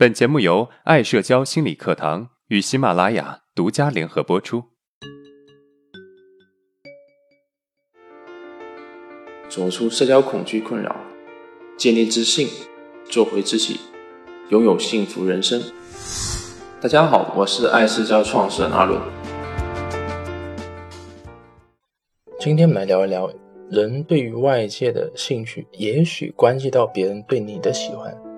本节目由爱社交心理课堂与喜马拉雅独家联合播出。走出社交恐惧困扰，建立自信，做回自己，拥有幸福人生。大家好，我是爱社交创始人阿伦。今天我们来聊一聊，人对于外界的兴趣，也许关系到别人对你的喜欢。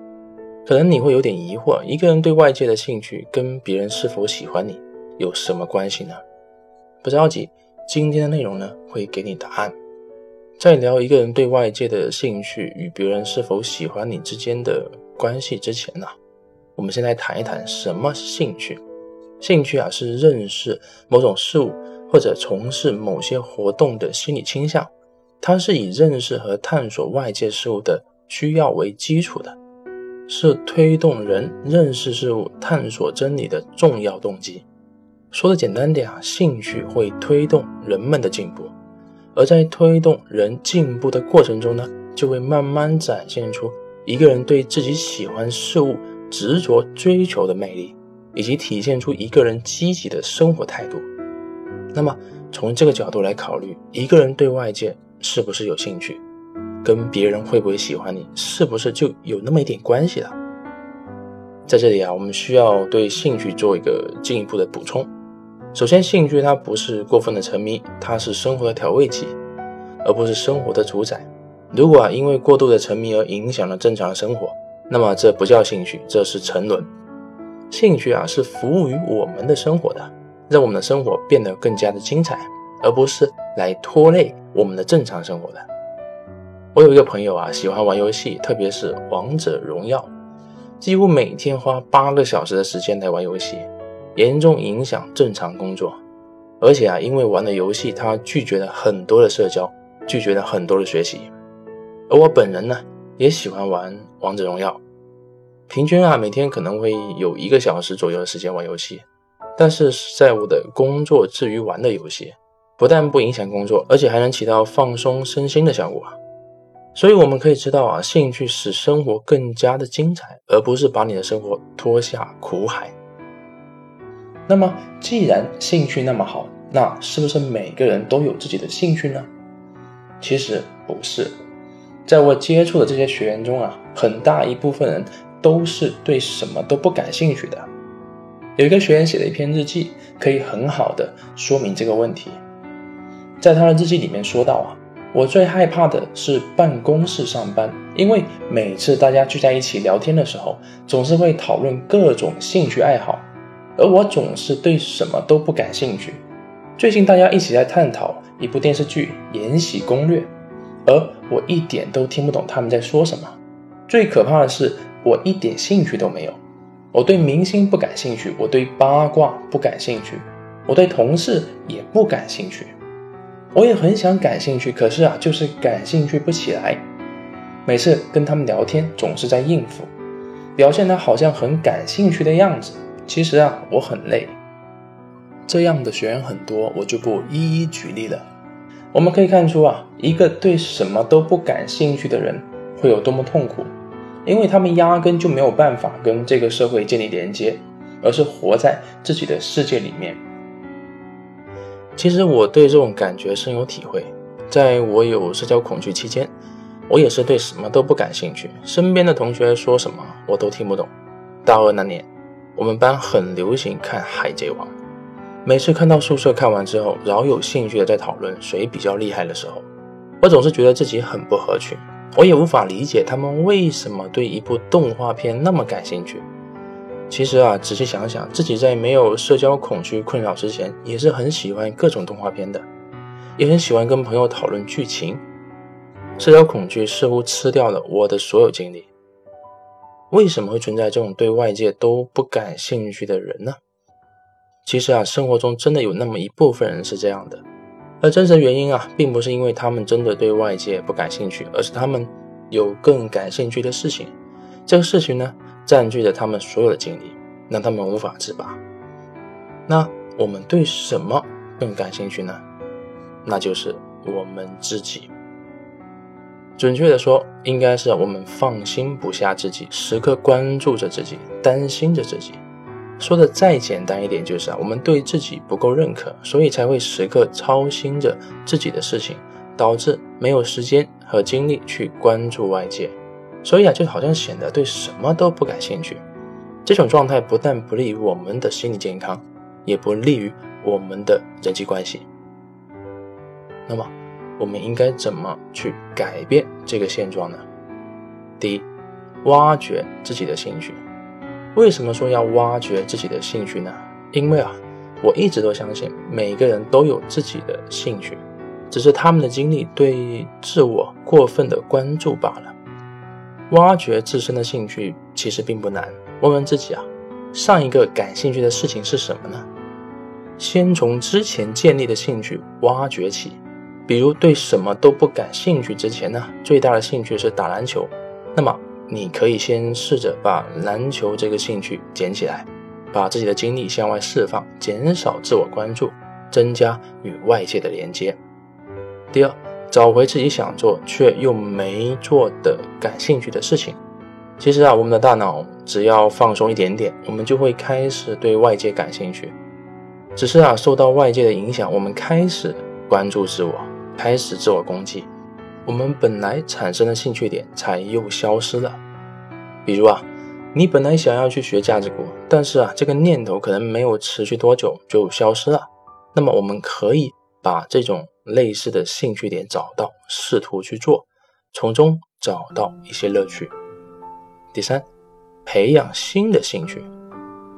可能你会有点疑惑，一个人对外界的兴趣跟别人是否喜欢你有什么关系呢？不着急，今天的内容呢会给你答案。在聊一个人对外界的兴趣与别人是否喜欢你之间的关系之前呢，我们先来谈一谈什么是兴趣。兴趣啊是认识某种事物或者从事某些活动的心理倾向，它是以认识和探索外界事物的需要为基础的。是推动人认识事物、探索真理的重要动机。说的简单点啊，兴趣会推动人们的进步，而在推动人进步的过程中呢，就会慢慢展现出一个人对自己喜欢事物执着追求的魅力，以及体现出一个人积极的生活态度。那么，从这个角度来考虑，一个人对外界是不是有兴趣？跟别人会不会喜欢你，是不是就有那么一点关系了？在这里啊，我们需要对兴趣做一个进一步的补充。首先，兴趣它不是过分的沉迷，它是生活的调味剂，而不是生活的主宰。如果啊因为过度的沉迷而影响了正常生活，那么这不叫兴趣，这是沉沦。兴趣啊是服务于我们的生活的，让我们的生活变得更加的精彩，而不是来拖累我们的正常生活的。我有一个朋友啊，喜欢玩游戏，特别是王者荣耀，几乎每天花八个小时的时间来玩游戏，严重影响正常工作。而且啊，因为玩的游戏，他拒绝了很多的社交，拒绝了很多的学习。而我本人呢，也喜欢玩王者荣耀，平均啊，每天可能会有一个小时左右的时间玩游戏。但是在我的工作之余玩的游戏，不但不影响工作，而且还能起到放松身心的效果。所以我们可以知道啊，兴趣使生活更加的精彩，而不是把你的生活拖下苦海。那么，既然兴趣那么好，那是不是每个人都有自己的兴趣呢？其实不是，在我接触的这些学员中啊，很大一部分人都是对什么都不感兴趣的。有一个学员写了一篇日记，可以很好的说明这个问题。在他的日记里面说到啊。我最害怕的是办公室上班，因为每次大家聚在一起聊天的时候，总是会讨论各种兴趣爱好，而我总是对什么都不感兴趣。最近大家一起在探讨一部电视剧《延禧攻略》，而我一点都听不懂他们在说什么。最可怕的是，我一点兴趣都没有。我对明星不感兴趣，我对八卦不感兴趣，我对同事也不感兴趣。我也很想感兴趣，可是啊，就是感兴趣不起来。每次跟他们聊天，总是在应付，表现得好像很感兴趣的样子。其实啊，我很累。这样的学员很多，我就不一一举例了。我们可以看出啊，一个对什么都不感兴趣的人会有多么痛苦，因为他们压根就没有办法跟这个社会建立连接，而是活在自己的世界里面。其实我对这种感觉深有体会，在我有社交恐惧期间，我也是对什么都不感兴趣，身边的同学说什么我都听不懂。大二那年，我们班很流行看《海贼王》，每次看到宿舍看完之后，饶有兴趣的在讨论谁比较厉害的时候，我总是觉得自己很不合群，我也无法理解他们为什么对一部动画片那么感兴趣。其实啊，仔细想想，自己在没有社交恐惧困扰之前，也是很喜欢各种动画片的，也很喜欢跟朋友讨论剧情。社交恐惧似乎吃掉了我的所有精力。为什么会存在这种对外界都不感兴趣的人呢？其实啊，生活中真的有那么一部分人是这样的，而真实原因啊，并不是因为他们真的对外界不感兴趣，而是他们有更感兴趣的事情。这个事情呢？占据着他们所有的精力，让他们无法自拔。那我们对什么更感兴趣呢？那就是我们自己。准确的说，应该是我们放心不下自己，时刻关注着自己，担心着自己。说的再简单一点，就是啊，我们对自己不够认可，所以才会时刻操心着自己的事情，导致没有时间和精力去关注外界。所以啊，就好像显得对什么都不感兴趣。这种状态不但不利于我们的心理健康，也不利于我们的人际关系。那么，我们应该怎么去改变这个现状呢？第一，挖掘自己的兴趣。为什么说要挖掘自己的兴趣呢？因为啊，我一直都相信每个人都有自己的兴趣，只是他们的经历对自我过分的关注罢了。挖掘自身的兴趣其实并不难，问问自己啊，上一个感兴趣的事情是什么呢？先从之前建立的兴趣挖掘起，比如对什么都不感兴趣之前呢，最大的兴趣是打篮球，那么你可以先试着把篮球这个兴趣捡起来，把自己的精力向外释放，减少自我关注，增加与外界的连接。第二。找回自己想做却又没做的感兴趣的事情。其实啊，我们的大脑只要放松一点点，我们就会开始对外界感兴趣。只是啊，受到外界的影响，我们开始关注自我，开始自我攻击，我们本来产生的兴趣点才又消失了。比如啊，你本来想要去学价值股，但是啊，这个念头可能没有持续多久就消失了。那么我们可以把这种。类似的兴趣点找到，试图去做，从中找到一些乐趣。第三，培养新的兴趣，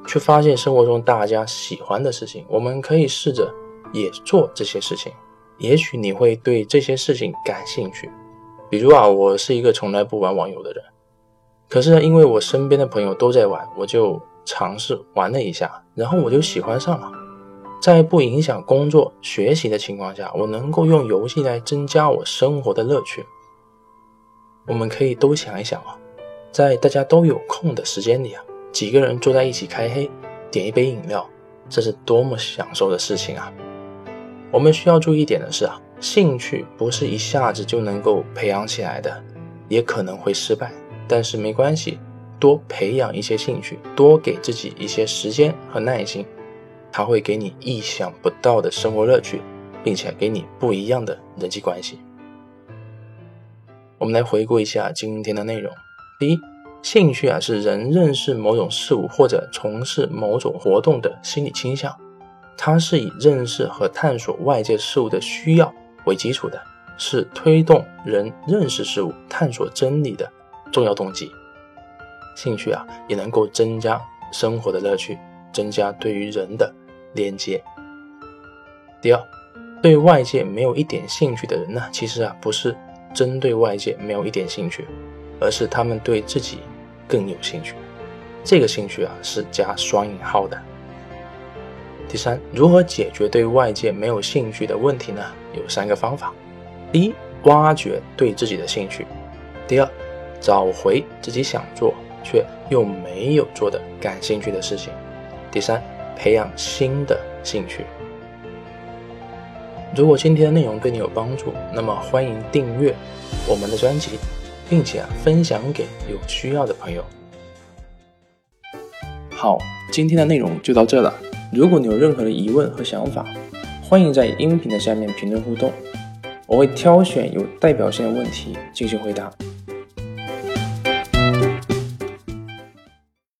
去发现生活中大家喜欢的事情，我们可以试着也做这些事情。也许你会对这些事情感兴趣。比如啊，我是一个从来不玩网游的人，可是因为我身边的朋友都在玩，我就尝试玩了一下，然后我就喜欢上了。在不影响工作学习的情况下，我能够用游戏来增加我生活的乐趣。我们可以都想一想啊，在大家都有空的时间里啊，几个人坐在一起开黑，点一杯饮料，这是多么享受的事情啊！我们需要注意一点的是啊，兴趣不是一下子就能够培养起来的，也可能会失败。但是没关系，多培养一些兴趣，多给自己一些时间和耐心。它会给你意想不到的生活乐趣，并且给你不一样的人际关系。我们来回顾一下今天的内容。第一，兴趣啊是人认识某种事物或者从事某种活动的心理倾向，它是以认识和探索外界事物的需要为基础的，是推动人认识事物、探索真理的重要动机。兴趣啊也能够增加生活的乐趣，增加对于人的。连接。第二，对外界没有一点兴趣的人呢，其实啊不是针对外界没有一点兴趣，而是他们对自己更有兴趣。这个兴趣啊是加双引号的。第三，如何解决对外界没有兴趣的问题呢？有三个方法：第一，挖掘对自己的兴趣；第二，找回自己想做却又没有做的感兴趣的事情；第三。培养新的兴趣。如果今天的内容对你有帮助，那么欢迎订阅我们的专辑，并且啊分享给有需要的朋友。好，今天的内容就到这了。如果你有任何的疑问和想法，欢迎在音频的下面评论互动，我会挑选有代表性的问题进行回答。